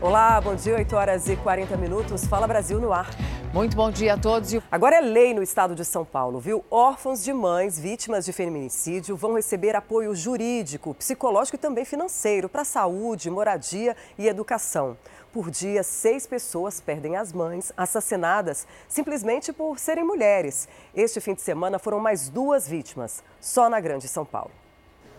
Olá, bom dia, 8 horas e 40 minutos. Fala Brasil no ar. Muito bom dia a todos. Agora é lei no estado de São Paulo, viu? Órfãos de mães vítimas de feminicídio vão receber apoio jurídico, psicológico e também financeiro para saúde, moradia e educação. Por dia, seis pessoas perdem as mães assassinadas simplesmente por serem mulheres. Este fim de semana foram mais duas vítimas, só na Grande São Paulo.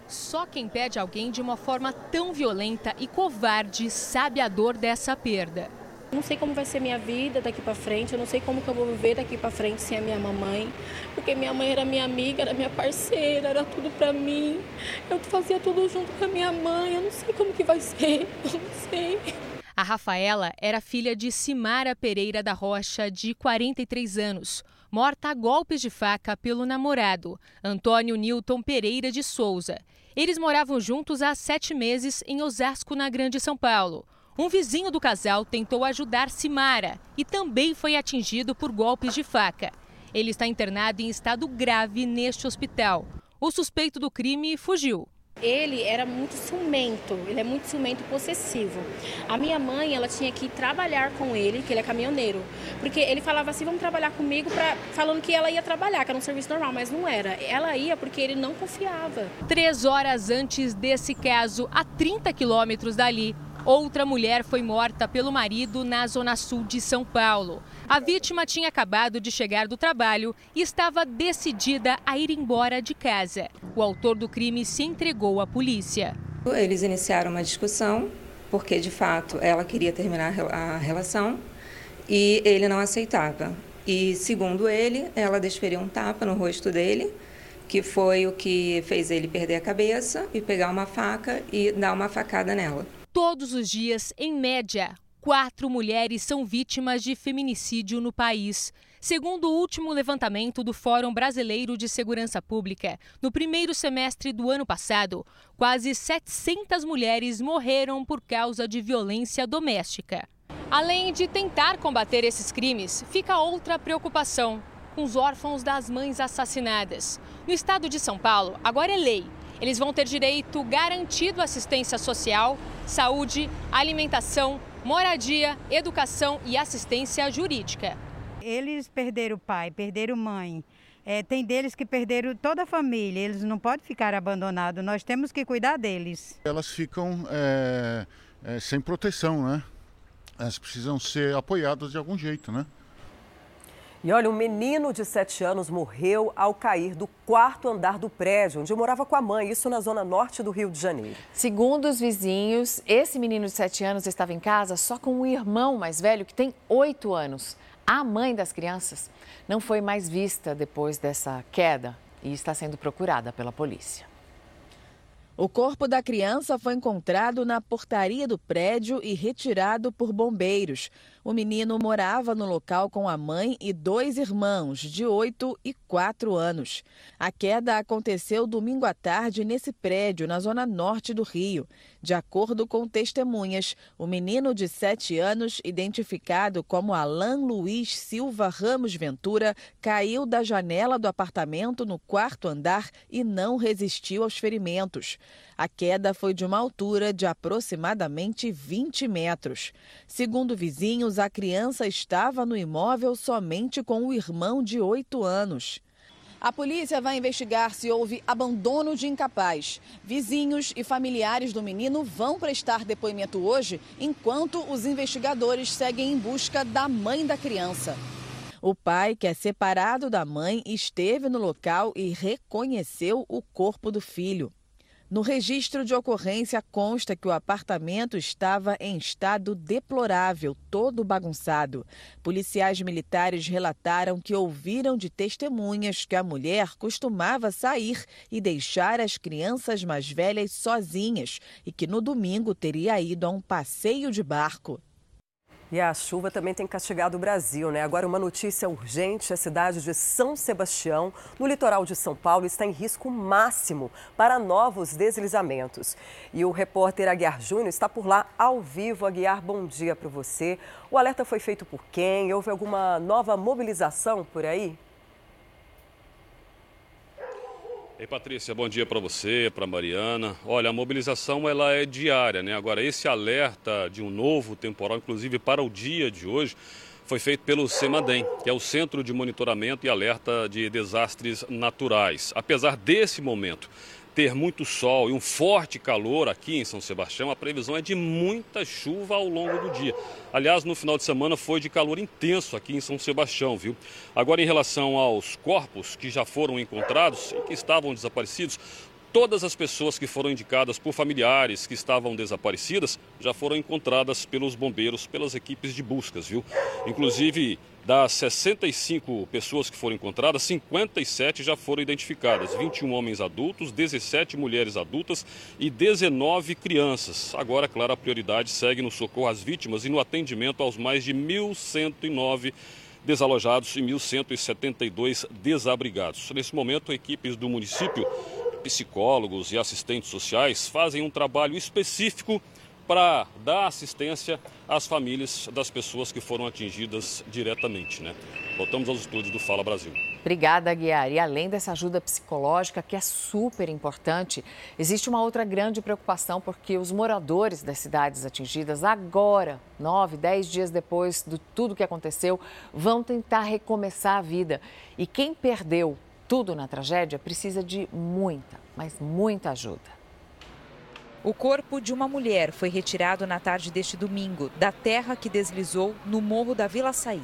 Só quem pede alguém de uma forma tão violenta e covarde sabe a dor dessa perda. Não sei como vai ser minha vida daqui para frente, eu não sei como que eu vou viver daqui para frente sem a minha mamãe, porque minha mãe era minha amiga, era minha parceira, era tudo para mim. Eu fazia tudo junto com a minha mãe, eu não sei como que vai ser, eu não sei. A Rafaela era filha de Simara Pereira da Rocha, de 43 anos morta a golpes de faca pelo namorado, Antônio Newton Pereira de Souza. Eles moravam juntos há sete meses em Osasco, na Grande São Paulo. Um vizinho do casal tentou ajudar Simara e também foi atingido por golpes de faca. Ele está internado em estado grave neste hospital. O suspeito do crime fugiu ele era muito ciumento, ele é muito ciumento possessivo. A minha mãe, ela tinha que trabalhar com ele, que ele é caminhoneiro, porque ele falava assim, vamos trabalhar comigo, pra, falando que ela ia trabalhar, que era um serviço normal, mas não era. Ela ia porque ele não confiava. Três horas antes desse caso, a 30 quilômetros dali, Outra mulher foi morta pelo marido na zona sul de São Paulo. A vítima tinha acabado de chegar do trabalho e estava decidida a ir embora de casa. O autor do crime se entregou à polícia. Eles iniciaram uma discussão porque, de fato, ela queria terminar a relação e ele não aceitava. E, segundo ele, ela desferiu um tapa no rosto dele, que foi o que fez ele perder a cabeça e pegar uma faca e dar uma facada nela. Todos os dias, em média, quatro mulheres são vítimas de feminicídio no país. Segundo o último levantamento do Fórum Brasileiro de Segurança Pública, no primeiro semestre do ano passado, quase 700 mulheres morreram por causa de violência doméstica. Além de tentar combater esses crimes, fica outra preocupação com os órfãos das mães assassinadas. No estado de São Paulo, agora é lei eles vão ter direito garantido à assistência social, saúde, alimentação, moradia, educação e assistência jurídica. Eles perderam o pai, perderam mãe. É, tem deles que perderam toda a família, eles não podem ficar abandonados, nós temos que cuidar deles. Elas ficam é, é, sem proteção, né? Elas precisam ser apoiadas de algum jeito, né? E olha, um menino de 7 anos morreu ao cair do quarto andar do prédio, onde morava com a mãe, isso na zona norte do Rio de Janeiro. Segundo os vizinhos, esse menino de 7 anos estava em casa só com um irmão mais velho que tem 8 anos. A mãe das crianças não foi mais vista depois dessa queda e está sendo procurada pela polícia. O corpo da criança foi encontrado na portaria do prédio e retirado por bombeiros. O menino morava no local com a mãe e dois irmãos, de 8 e 4 anos. A queda aconteceu domingo à tarde nesse prédio, na zona norte do Rio. De acordo com testemunhas, o menino de 7 anos, identificado como Alain Luiz Silva Ramos Ventura, caiu da janela do apartamento no quarto andar e não resistiu aos ferimentos. A queda foi de uma altura de aproximadamente 20 metros. Segundo vizinhos, a criança estava no imóvel somente com o irmão de 8 anos. A polícia vai investigar se houve abandono de incapaz. Vizinhos e familiares do menino vão prestar depoimento hoje, enquanto os investigadores seguem em busca da mãe da criança. O pai, que é separado da mãe, esteve no local e reconheceu o corpo do filho. No registro de ocorrência consta que o apartamento estava em estado deplorável, todo bagunçado. Policiais militares relataram que ouviram de testemunhas que a mulher costumava sair e deixar as crianças mais velhas sozinhas e que no domingo teria ido a um passeio de barco. E a chuva também tem castigado o Brasil, né? Agora, uma notícia urgente: a cidade de São Sebastião, no litoral de São Paulo, está em risco máximo para novos deslizamentos. E o repórter Aguiar Júnior está por lá ao vivo. Aguiar, bom dia para você. O alerta foi feito por quem? Houve alguma nova mobilização por aí? Ei, Patrícia, bom dia para você, para Mariana. Olha, a mobilização ela é diária, né? Agora, esse alerta de um novo temporal, inclusive para o dia de hoje, foi feito pelo CEMADEM, que é o Centro de Monitoramento e Alerta de Desastres Naturais. Apesar desse momento ter muito sol e um forte calor aqui em São Sebastião, a previsão é de muita chuva ao longo do dia. Aliás, no final de semana foi de calor intenso aqui em São Sebastião, viu? Agora, em relação aos corpos que já foram encontrados e que estavam desaparecidos, Todas as pessoas que foram indicadas por familiares que estavam desaparecidas já foram encontradas pelos bombeiros, pelas equipes de buscas, viu? Inclusive, das 65 pessoas que foram encontradas, 57 já foram identificadas: 21 homens adultos, 17 mulheres adultas e 19 crianças. Agora, claro, a prioridade segue no socorro às vítimas e no atendimento aos mais de 1.109 desalojados e 1.172 desabrigados. Nesse momento, equipes do município psicólogos e assistentes sociais fazem um trabalho específico para dar assistência às famílias das pessoas que foram atingidas diretamente. Né? Voltamos aos estúdios do Fala Brasil. Obrigada, Guiar. E além dessa ajuda psicológica, que é super importante, existe uma outra grande preocupação, porque os moradores das cidades atingidas, agora, nove, dez dias depois de tudo que aconteceu, vão tentar recomeçar a vida. E quem perdeu tudo na tragédia precisa de muita, mas muita ajuda. O corpo de uma mulher foi retirado na tarde deste domingo da terra que deslizou no morro da Vila Saí.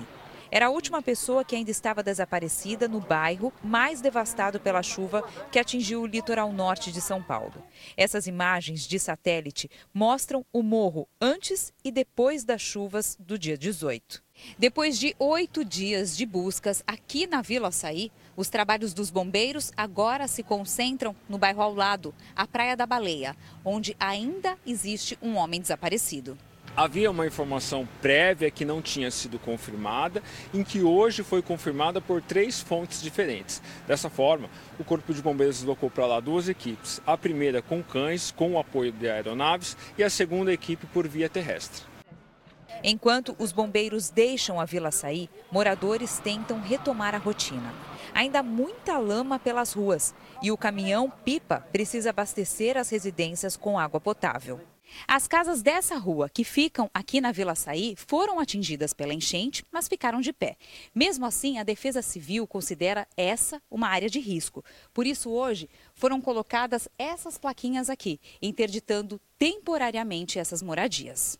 Era a última pessoa que ainda estava desaparecida no bairro mais devastado pela chuva que atingiu o litoral norte de São Paulo. Essas imagens de satélite mostram o morro antes e depois das chuvas do dia 18. Depois de oito dias de buscas aqui na Vila Açaí, os trabalhos dos bombeiros agora se concentram no bairro ao lado, a Praia da Baleia, onde ainda existe um homem desaparecido. Havia uma informação prévia que não tinha sido confirmada, em que hoje foi confirmada por três fontes diferentes. Dessa forma, o Corpo de Bombeiros deslocou para lá duas equipes: a primeira com cães, com o apoio de aeronaves, e a segunda equipe por via terrestre. Enquanto os bombeiros deixam a vila sair, moradores tentam retomar a rotina. Ainda muita lama pelas ruas e o caminhão pipa precisa abastecer as residências com água potável. As casas dessa rua, que ficam aqui na Vila Saí, foram atingidas pela enchente, mas ficaram de pé. Mesmo assim, a Defesa Civil considera essa uma área de risco. Por isso, hoje, foram colocadas essas plaquinhas aqui, interditando temporariamente essas moradias.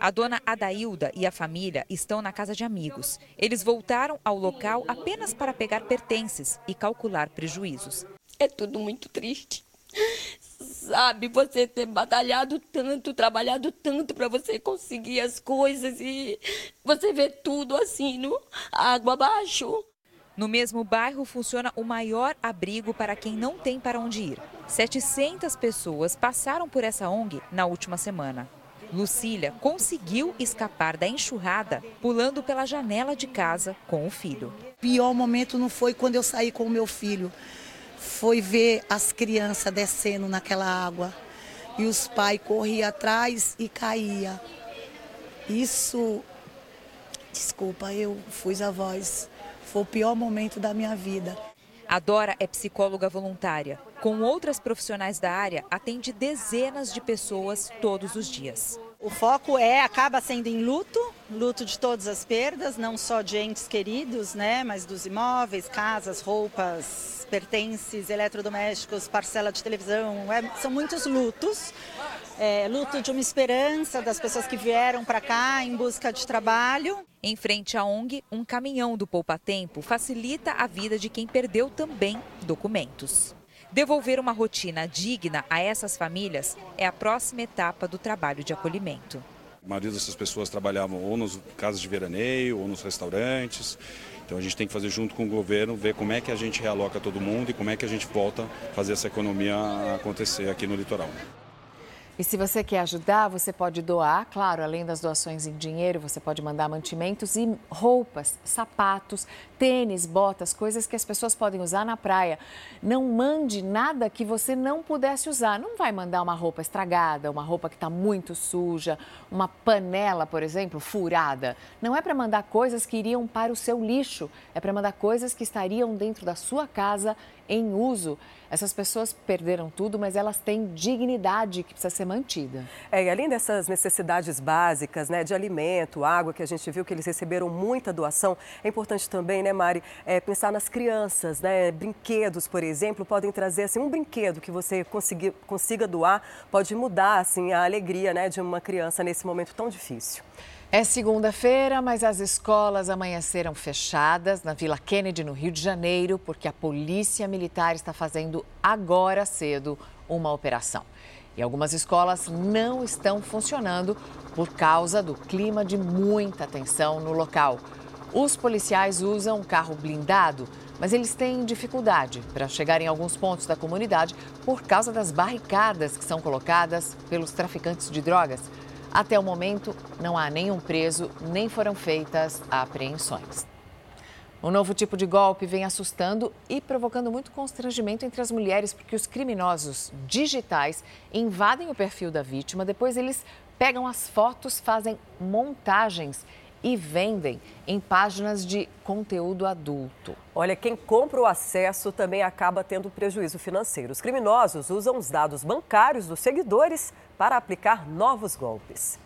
A dona Adailda e a família estão na casa de amigos. Eles voltaram ao local apenas para pegar pertences e calcular prejuízos. É tudo muito triste. Sabe, você ter batalhado tanto, trabalhado tanto para você conseguir as coisas e você vê tudo assim, no água abaixo. No mesmo bairro funciona o maior abrigo para quem não tem para onde ir. 700 pessoas passaram por essa ONG na última semana. Lucília conseguiu escapar da enxurrada pulando pela janela de casa com o filho. O pior momento não foi quando eu saí com o meu filho, foi ver as crianças descendo naquela água e os pais corriam atrás e caía. Isso, desculpa, eu fui a voz. Foi o pior momento da minha vida. A Dora é psicóloga voluntária. Com outras profissionais da área, atende dezenas de pessoas todos os dias. O foco é acaba sendo em luto, luto de todas as perdas, não só de entes queridos, né, mas dos imóveis, casas, roupas, pertences, eletrodomésticos, parcela de televisão. É, são muitos lutos. É, luto de uma esperança das pessoas que vieram para cá em busca de trabalho. Em frente à ONG, um caminhão do Poupa Tempo facilita a vida de quem perdeu também documentos. Devolver uma rotina digna a essas famílias é a próxima etapa do trabalho de acolhimento. A maioria dessas pessoas trabalhavam ou nas casas de veraneio ou nos restaurantes. Então a gente tem que fazer junto com o governo, ver como é que a gente realoca todo mundo e como é que a gente volta a fazer essa economia acontecer aqui no litoral. E se você quer ajudar, você pode doar, claro, além das doações em dinheiro, você pode mandar mantimentos e roupas, sapatos, tênis, botas, coisas que as pessoas podem usar na praia. Não mande nada que você não pudesse usar. Não vai mandar uma roupa estragada, uma roupa que está muito suja, uma panela, por exemplo, furada. Não é para mandar coisas que iriam para o seu lixo, é para mandar coisas que estariam dentro da sua casa em uso. Essas pessoas perderam tudo, mas elas têm dignidade que precisa ser mantida. É, e além dessas necessidades básicas, né, de alimento, água, que a gente viu que eles receberam muita doação, é importante também, né, Mari, é, pensar nas crianças, né? Brinquedos, por exemplo, podem trazer assim, um brinquedo que você consiga, consiga doar, pode mudar assim, a alegria né, de uma criança nesse momento tão difícil. É segunda-feira, mas as escolas amanheceram fechadas na Vila Kennedy, no Rio de Janeiro, porque a Polícia Militar está fazendo agora cedo uma operação. E algumas escolas não estão funcionando por causa do clima de muita tensão no local. Os policiais usam um carro blindado, mas eles têm dificuldade para chegar em alguns pontos da comunidade por causa das barricadas que são colocadas pelos traficantes de drogas. Até o momento, não há nenhum preso, nem foram feitas apreensões. O novo tipo de golpe vem assustando e provocando muito constrangimento entre as mulheres, porque os criminosos digitais invadem o perfil da vítima, depois eles pegam as fotos, fazem montagens e vendem em páginas de conteúdo adulto. Olha, quem compra o acesso também acaba tendo prejuízo financeiro. Os criminosos usam os dados bancários dos seguidores para aplicar novos golpes.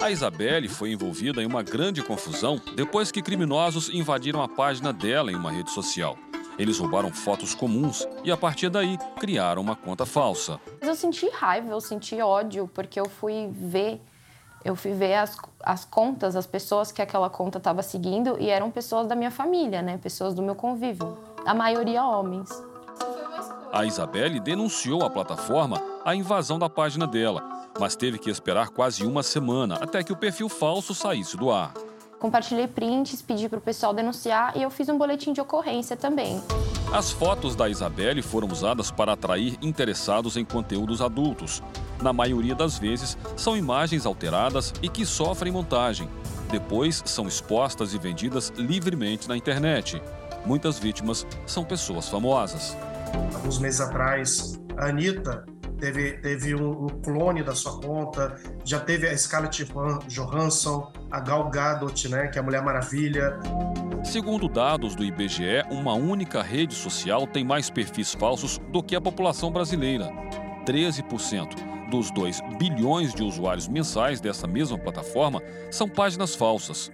A Isabelle foi envolvida em uma grande confusão depois que criminosos invadiram a página dela em uma rede social. Eles roubaram fotos comuns e, a partir daí, criaram uma conta falsa. Eu senti raiva, eu senti ódio, porque eu fui ver, eu fui ver as, as contas, as pessoas que aquela conta estava seguindo e eram pessoas da minha família, né? Pessoas do meu convívio. A maioria homens. A Isabelle denunciou à plataforma a invasão da página dela, mas teve que esperar quase uma semana até que o perfil falso saísse do ar. Compartilhei prints, pedi para o pessoal denunciar e eu fiz um boletim de ocorrência também. As fotos da Isabelle foram usadas para atrair interessados em conteúdos adultos. Na maioria das vezes, são imagens alteradas e que sofrem montagem. Depois, são expostas e vendidas livremente na internet. Muitas vítimas são pessoas famosas. Alguns meses atrás, a Anitta teve, teve um, um, clone da sua conta, já teve a Scarlett Johansson, a Gal Gadot, né, que é a Mulher Maravilha. Segundo dados do IBGE, uma única rede social tem mais perfis falsos do que a população brasileira. 13% dos 2 bilhões de usuários mensais dessa mesma plataforma são páginas falsas.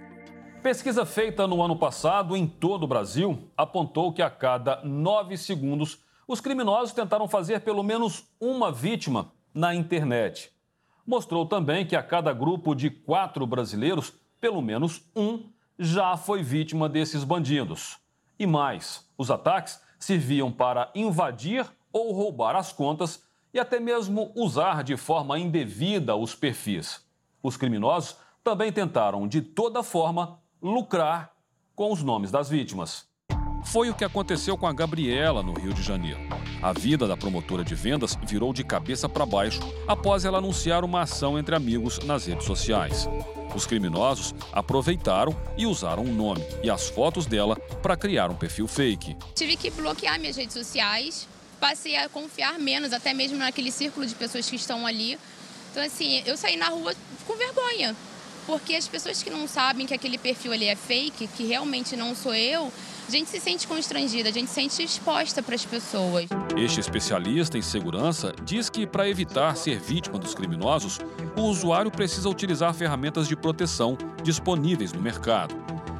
Pesquisa feita no ano passado em todo o Brasil apontou que a cada nove segundos os criminosos tentaram fazer pelo menos uma vítima na internet. Mostrou também que a cada grupo de quatro brasileiros, pelo menos um já foi vítima desses bandidos. E mais, os ataques serviam para invadir ou roubar as contas e até mesmo usar de forma indevida os perfis. Os criminosos também tentaram, de toda forma, lucrar com os nomes das vítimas. Foi o que aconteceu com a Gabriela no Rio de Janeiro. A vida da promotora de vendas virou de cabeça para baixo após ela anunciar uma ação entre amigos nas redes sociais. Os criminosos aproveitaram e usaram o nome e as fotos dela para criar um perfil fake. Tive que bloquear minhas redes sociais, passei a confiar menos, até mesmo naquele círculo de pessoas que estão ali. Então, assim, eu saí na rua com vergonha, porque as pessoas que não sabem que aquele perfil ali é fake, que realmente não sou eu, a gente se sente constrangida, a gente se sente exposta para as pessoas. Este especialista em segurança diz que, para evitar ser vítima dos criminosos, o usuário precisa utilizar ferramentas de proteção disponíveis no mercado,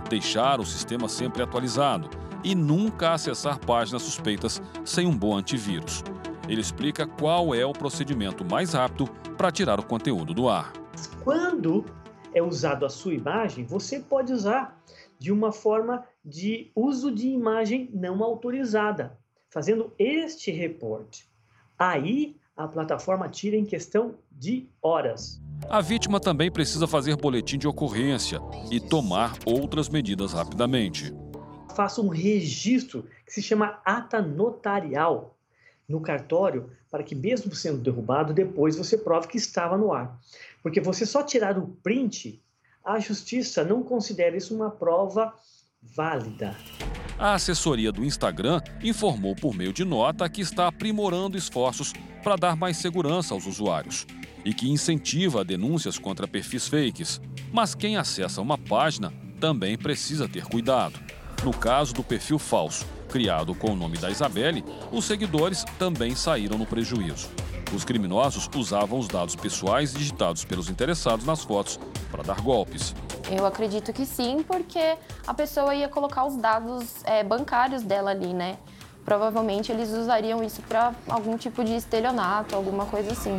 deixar o sistema sempre atualizado e nunca acessar páginas suspeitas sem um bom antivírus. Ele explica qual é o procedimento mais rápido para tirar o conteúdo do ar. Quando é usado a sua imagem, você pode usar de uma forma de uso de imagem não autorizada, fazendo este reporte. Aí a plataforma tira em questão de horas. A vítima também precisa fazer boletim de ocorrência e tomar outras medidas rapidamente. Faça um registro que se chama ata notarial no cartório para que, mesmo sendo derrubado, depois você prove que estava no ar. Porque você só tirar o print a justiça não considera isso uma prova válida. A assessoria do Instagram informou por meio de nota que está aprimorando esforços para dar mais segurança aos usuários e que incentiva denúncias contra perfis fakes. Mas quem acessa uma página também precisa ter cuidado. No caso do perfil falso, Criado com o nome da Isabelle, os seguidores também saíram no prejuízo. Os criminosos usavam os dados pessoais digitados pelos interessados nas fotos para dar golpes. Eu acredito que sim, porque a pessoa ia colocar os dados é, bancários dela ali, né? Provavelmente eles usariam isso para algum tipo de estelionato, alguma coisa assim.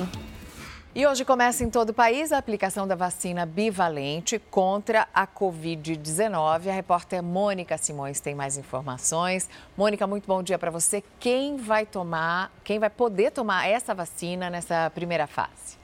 E hoje começa em todo o país a aplicação da vacina bivalente contra a Covid-19. A repórter Mônica Simões tem mais informações. Mônica, muito bom dia para você. Quem vai tomar, quem vai poder tomar essa vacina nessa primeira fase?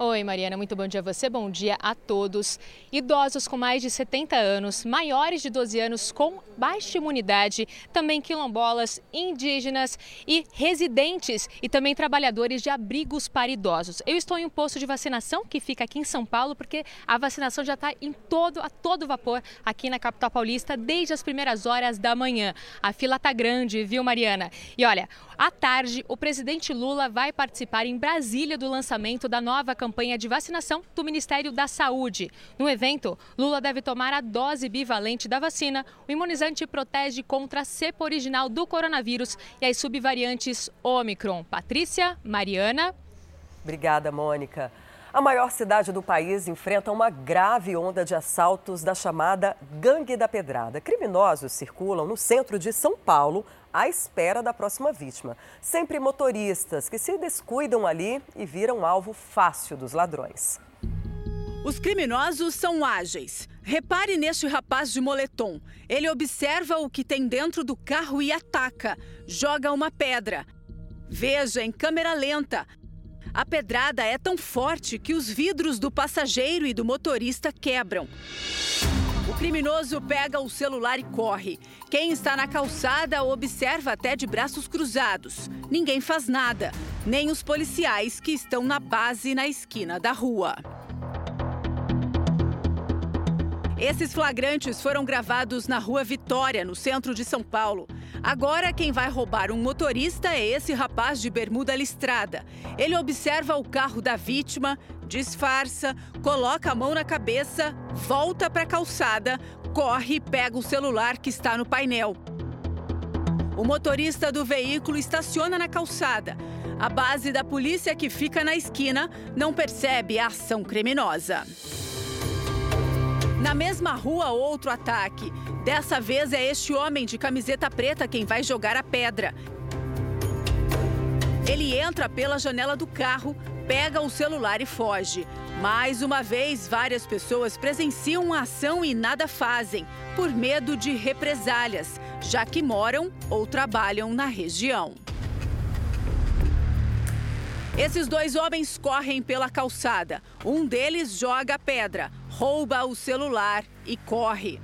Oi, Mariana, muito bom dia a você, bom dia a todos. Idosos com mais de 70 anos, maiores de 12 anos com baixa imunidade, também quilombolas, indígenas e residentes e também trabalhadores de abrigos para idosos. Eu estou em um posto de vacinação que fica aqui em São Paulo, porque a vacinação já está em todo, a todo vapor aqui na capital paulista desde as primeiras horas da manhã. A fila está grande, viu, Mariana? E olha, à tarde, o presidente Lula vai participar em Brasília do lançamento da nova campanha campanha de vacinação do Ministério da Saúde. No evento, Lula deve tomar a dose bivalente da vacina. O imunizante protege contra a cepa original do coronavírus e as subvariantes Omicron. Patrícia, Mariana. Obrigada, Mônica. A maior cidade do país enfrenta uma grave onda de assaltos da chamada Gangue da Pedrada. Criminosos circulam no centro de São Paulo à espera da próxima vítima. Sempre motoristas que se descuidam ali e viram alvo fácil dos ladrões. Os criminosos são ágeis. Repare neste rapaz de moletom. Ele observa o que tem dentro do carro e ataca. Joga uma pedra. Veja em câmera lenta a pedrada é tão forte que os vidros do passageiro e do motorista quebram. O criminoso pega o celular e corre. Quem está na calçada observa até de braços cruzados. Ninguém faz nada, nem os policiais que estão na base na esquina da rua. Esses flagrantes foram gravados na Rua Vitória, no centro de São Paulo. Agora, quem vai roubar um motorista é esse rapaz de bermuda listrada. Ele observa o carro da vítima, disfarça, coloca a mão na cabeça, volta para a calçada, corre e pega o celular que está no painel. O motorista do veículo estaciona na calçada. A base da polícia que fica na esquina não percebe a ação criminosa. Na mesma rua, outro ataque. Dessa vez é este homem de camiseta preta quem vai jogar a pedra. Ele entra pela janela do carro, pega o celular e foge. Mais uma vez, várias pessoas presenciam a ação e nada fazem, por medo de represálias, já que moram ou trabalham na região. Esses dois homens correm pela calçada. Um deles joga pedra, rouba o celular e corre.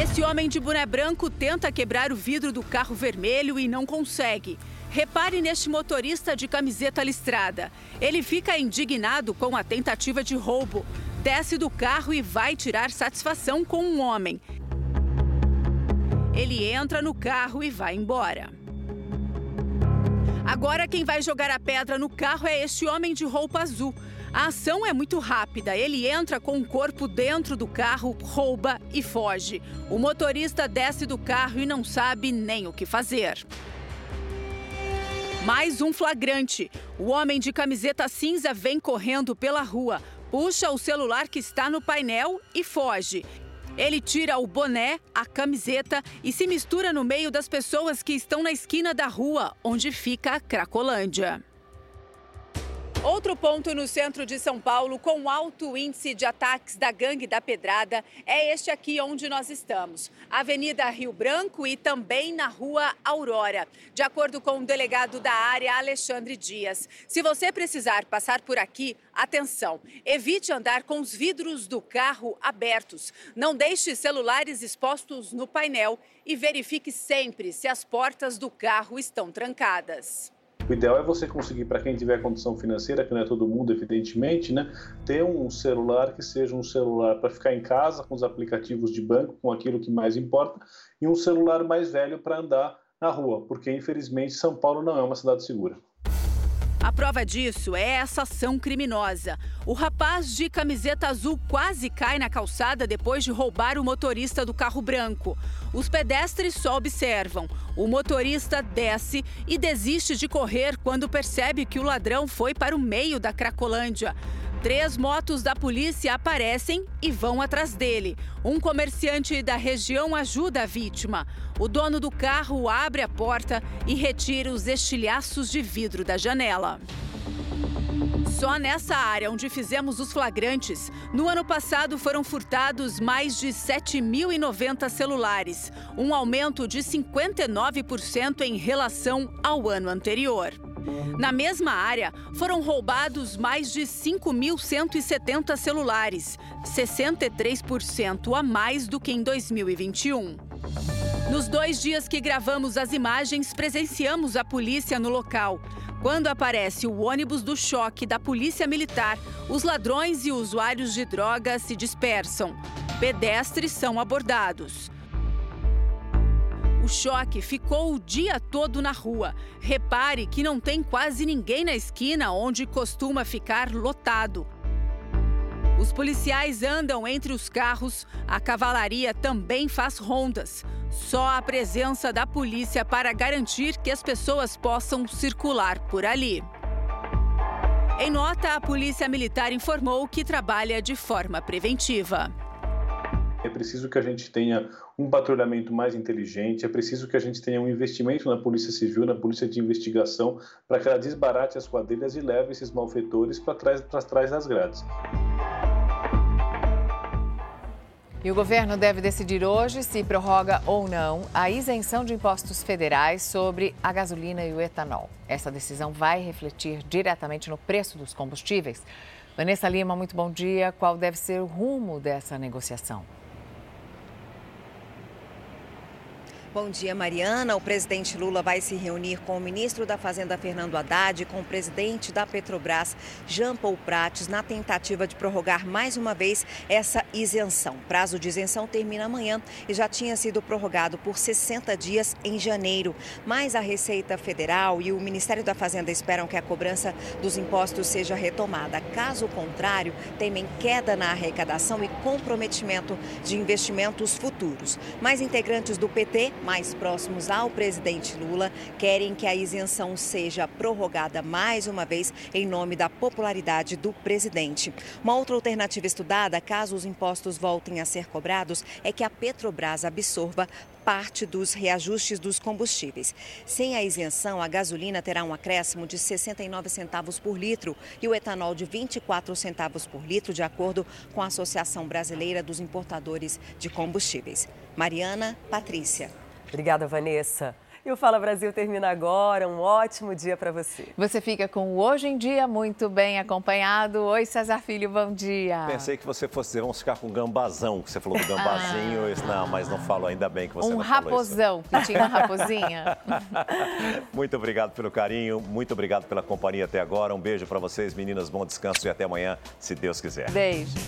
Esse homem de boné branco tenta quebrar o vidro do carro vermelho e não consegue. Repare neste motorista de camiseta listrada. Ele fica indignado com a tentativa de roubo. Desce do carro e vai tirar satisfação com um homem. Ele entra no carro e vai embora. Agora quem vai jogar a pedra no carro é este homem de roupa azul. A ação é muito rápida. Ele entra com o corpo dentro do carro, rouba e foge. O motorista desce do carro e não sabe nem o que fazer. Mais um flagrante. O homem de camiseta cinza vem correndo pela rua, puxa o celular que está no painel e foge. Ele tira o boné, a camiseta e se mistura no meio das pessoas que estão na esquina da rua, onde fica a Cracolândia. Outro ponto no centro de São Paulo com alto índice de ataques da gangue da Pedrada é este aqui onde nós estamos, Avenida Rio Branco e também na Rua Aurora. De acordo com o delegado da área, Alexandre Dias, se você precisar passar por aqui, atenção, evite andar com os vidros do carro abertos, não deixe celulares expostos no painel e verifique sempre se as portas do carro estão trancadas. O ideal é você conseguir, para quem tiver condição financeira, que não é todo mundo, evidentemente, né, ter um celular que seja um celular para ficar em casa com os aplicativos de banco, com aquilo que mais importa, e um celular mais velho para andar na rua, porque infelizmente São Paulo não é uma cidade segura. A prova disso é essa ação criminosa. O rapaz de camiseta azul quase cai na calçada depois de roubar o motorista do carro branco. Os pedestres só observam. O motorista desce e desiste de correr quando percebe que o ladrão foi para o meio da Cracolândia. Três motos da polícia aparecem e vão atrás dele. Um comerciante da região ajuda a vítima. O dono do carro abre a porta e retira os estilhaços de vidro da janela. Só nessa área onde fizemos os flagrantes, no ano passado foram furtados mais de 7.090 celulares, um aumento de 59% em relação ao ano anterior. Na mesma área, foram roubados mais de 5.170 celulares, 63% a mais do que em 2021. Nos dois dias que gravamos as imagens, presenciamos a polícia no local. Quando aparece o ônibus do choque da Polícia Militar, os ladrões e usuários de drogas se dispersam. Pedestres são abordados. O choque ficou o dia todo na rua. Repare que não tem quase ninguém na esquina onde costuma ficar lotado. Os policiais andam entre os carros, a cavalaria também faz rondas. Só a presença da polícia para garantir que as pessoas possam circular por ali. Em nota, a Polícia Militar informou que trabalha de forma preventiva. É preciso que a gente tenha um patrulhamento mais inteligente, é preciso que a gente tenha um investimento na Polícia Civil, na Polícia de Investigação, para que ela desbarate as quadrilhas e leve esses malfeitores para trás, trás das grades. E o governo deve decidir hoje se prorroga ou não a isenção de impostos federais sobre a gasolina e o etanol. Essa decisão vai refletir diretamente no preço dos combustíveis. Vanessa Lima, muito bom dia. Qual deve ser o rumo dessa negociação? Bom dia, Mariana. O presidente Lula vai se reunir com o ministro da Fazenda, Fernando Haddad, e com o presidente da Petrobras, Jean Paul Prates, na tentativa de prorrogar mais uma vez essa isenção. Prazo de isenção termina amanhã e já tinha sido prorrogado por 60 dias em janeiro. Mas a Receita Federal e o Ministério da Fazenda esperam que a cobrança dos impostos seja retomada. Caso contrário, temem queda na arrecadação e comprometimento de investimentos futuros. Mais integrantes do PT mais próximos ao presidente Lula querem que a isenção seja prorrogada mais uma vez em nome da popularidade do presidente. Uma outra alternativa estudada, caso os impostos voltem a ser cobrados, é que a Petrobras absorva parte dos reajustes dos combustíveis. Sem a isenção, a gasolina terá um acréscimo de 69 centavos por litro e o etanol de 24 centavos por litro, de acordo com a Associação Brasileira dos Importadores de Combustíveis. Mariana Patrícia. Obrigada, Vanessa. E o Fala Brasil termina agora. Um ótimo dia para você. Você fica com o Hoje em Dia muito bem acompanhado. Oi, César Filho, bom dia. Pensei que você fosse dizer, vamos ficar com gambazão, que você falou do gambazinho. Ah. Não, mas não falo ainda bem que você um não raposão, falou que tinha uma raposinha. muito obrigado pelo carinho, muito obrigado pela companhia até agora. Um beijo para vocês, meninas, bom descanso e até amanhã, se Deus quiser. Beijo.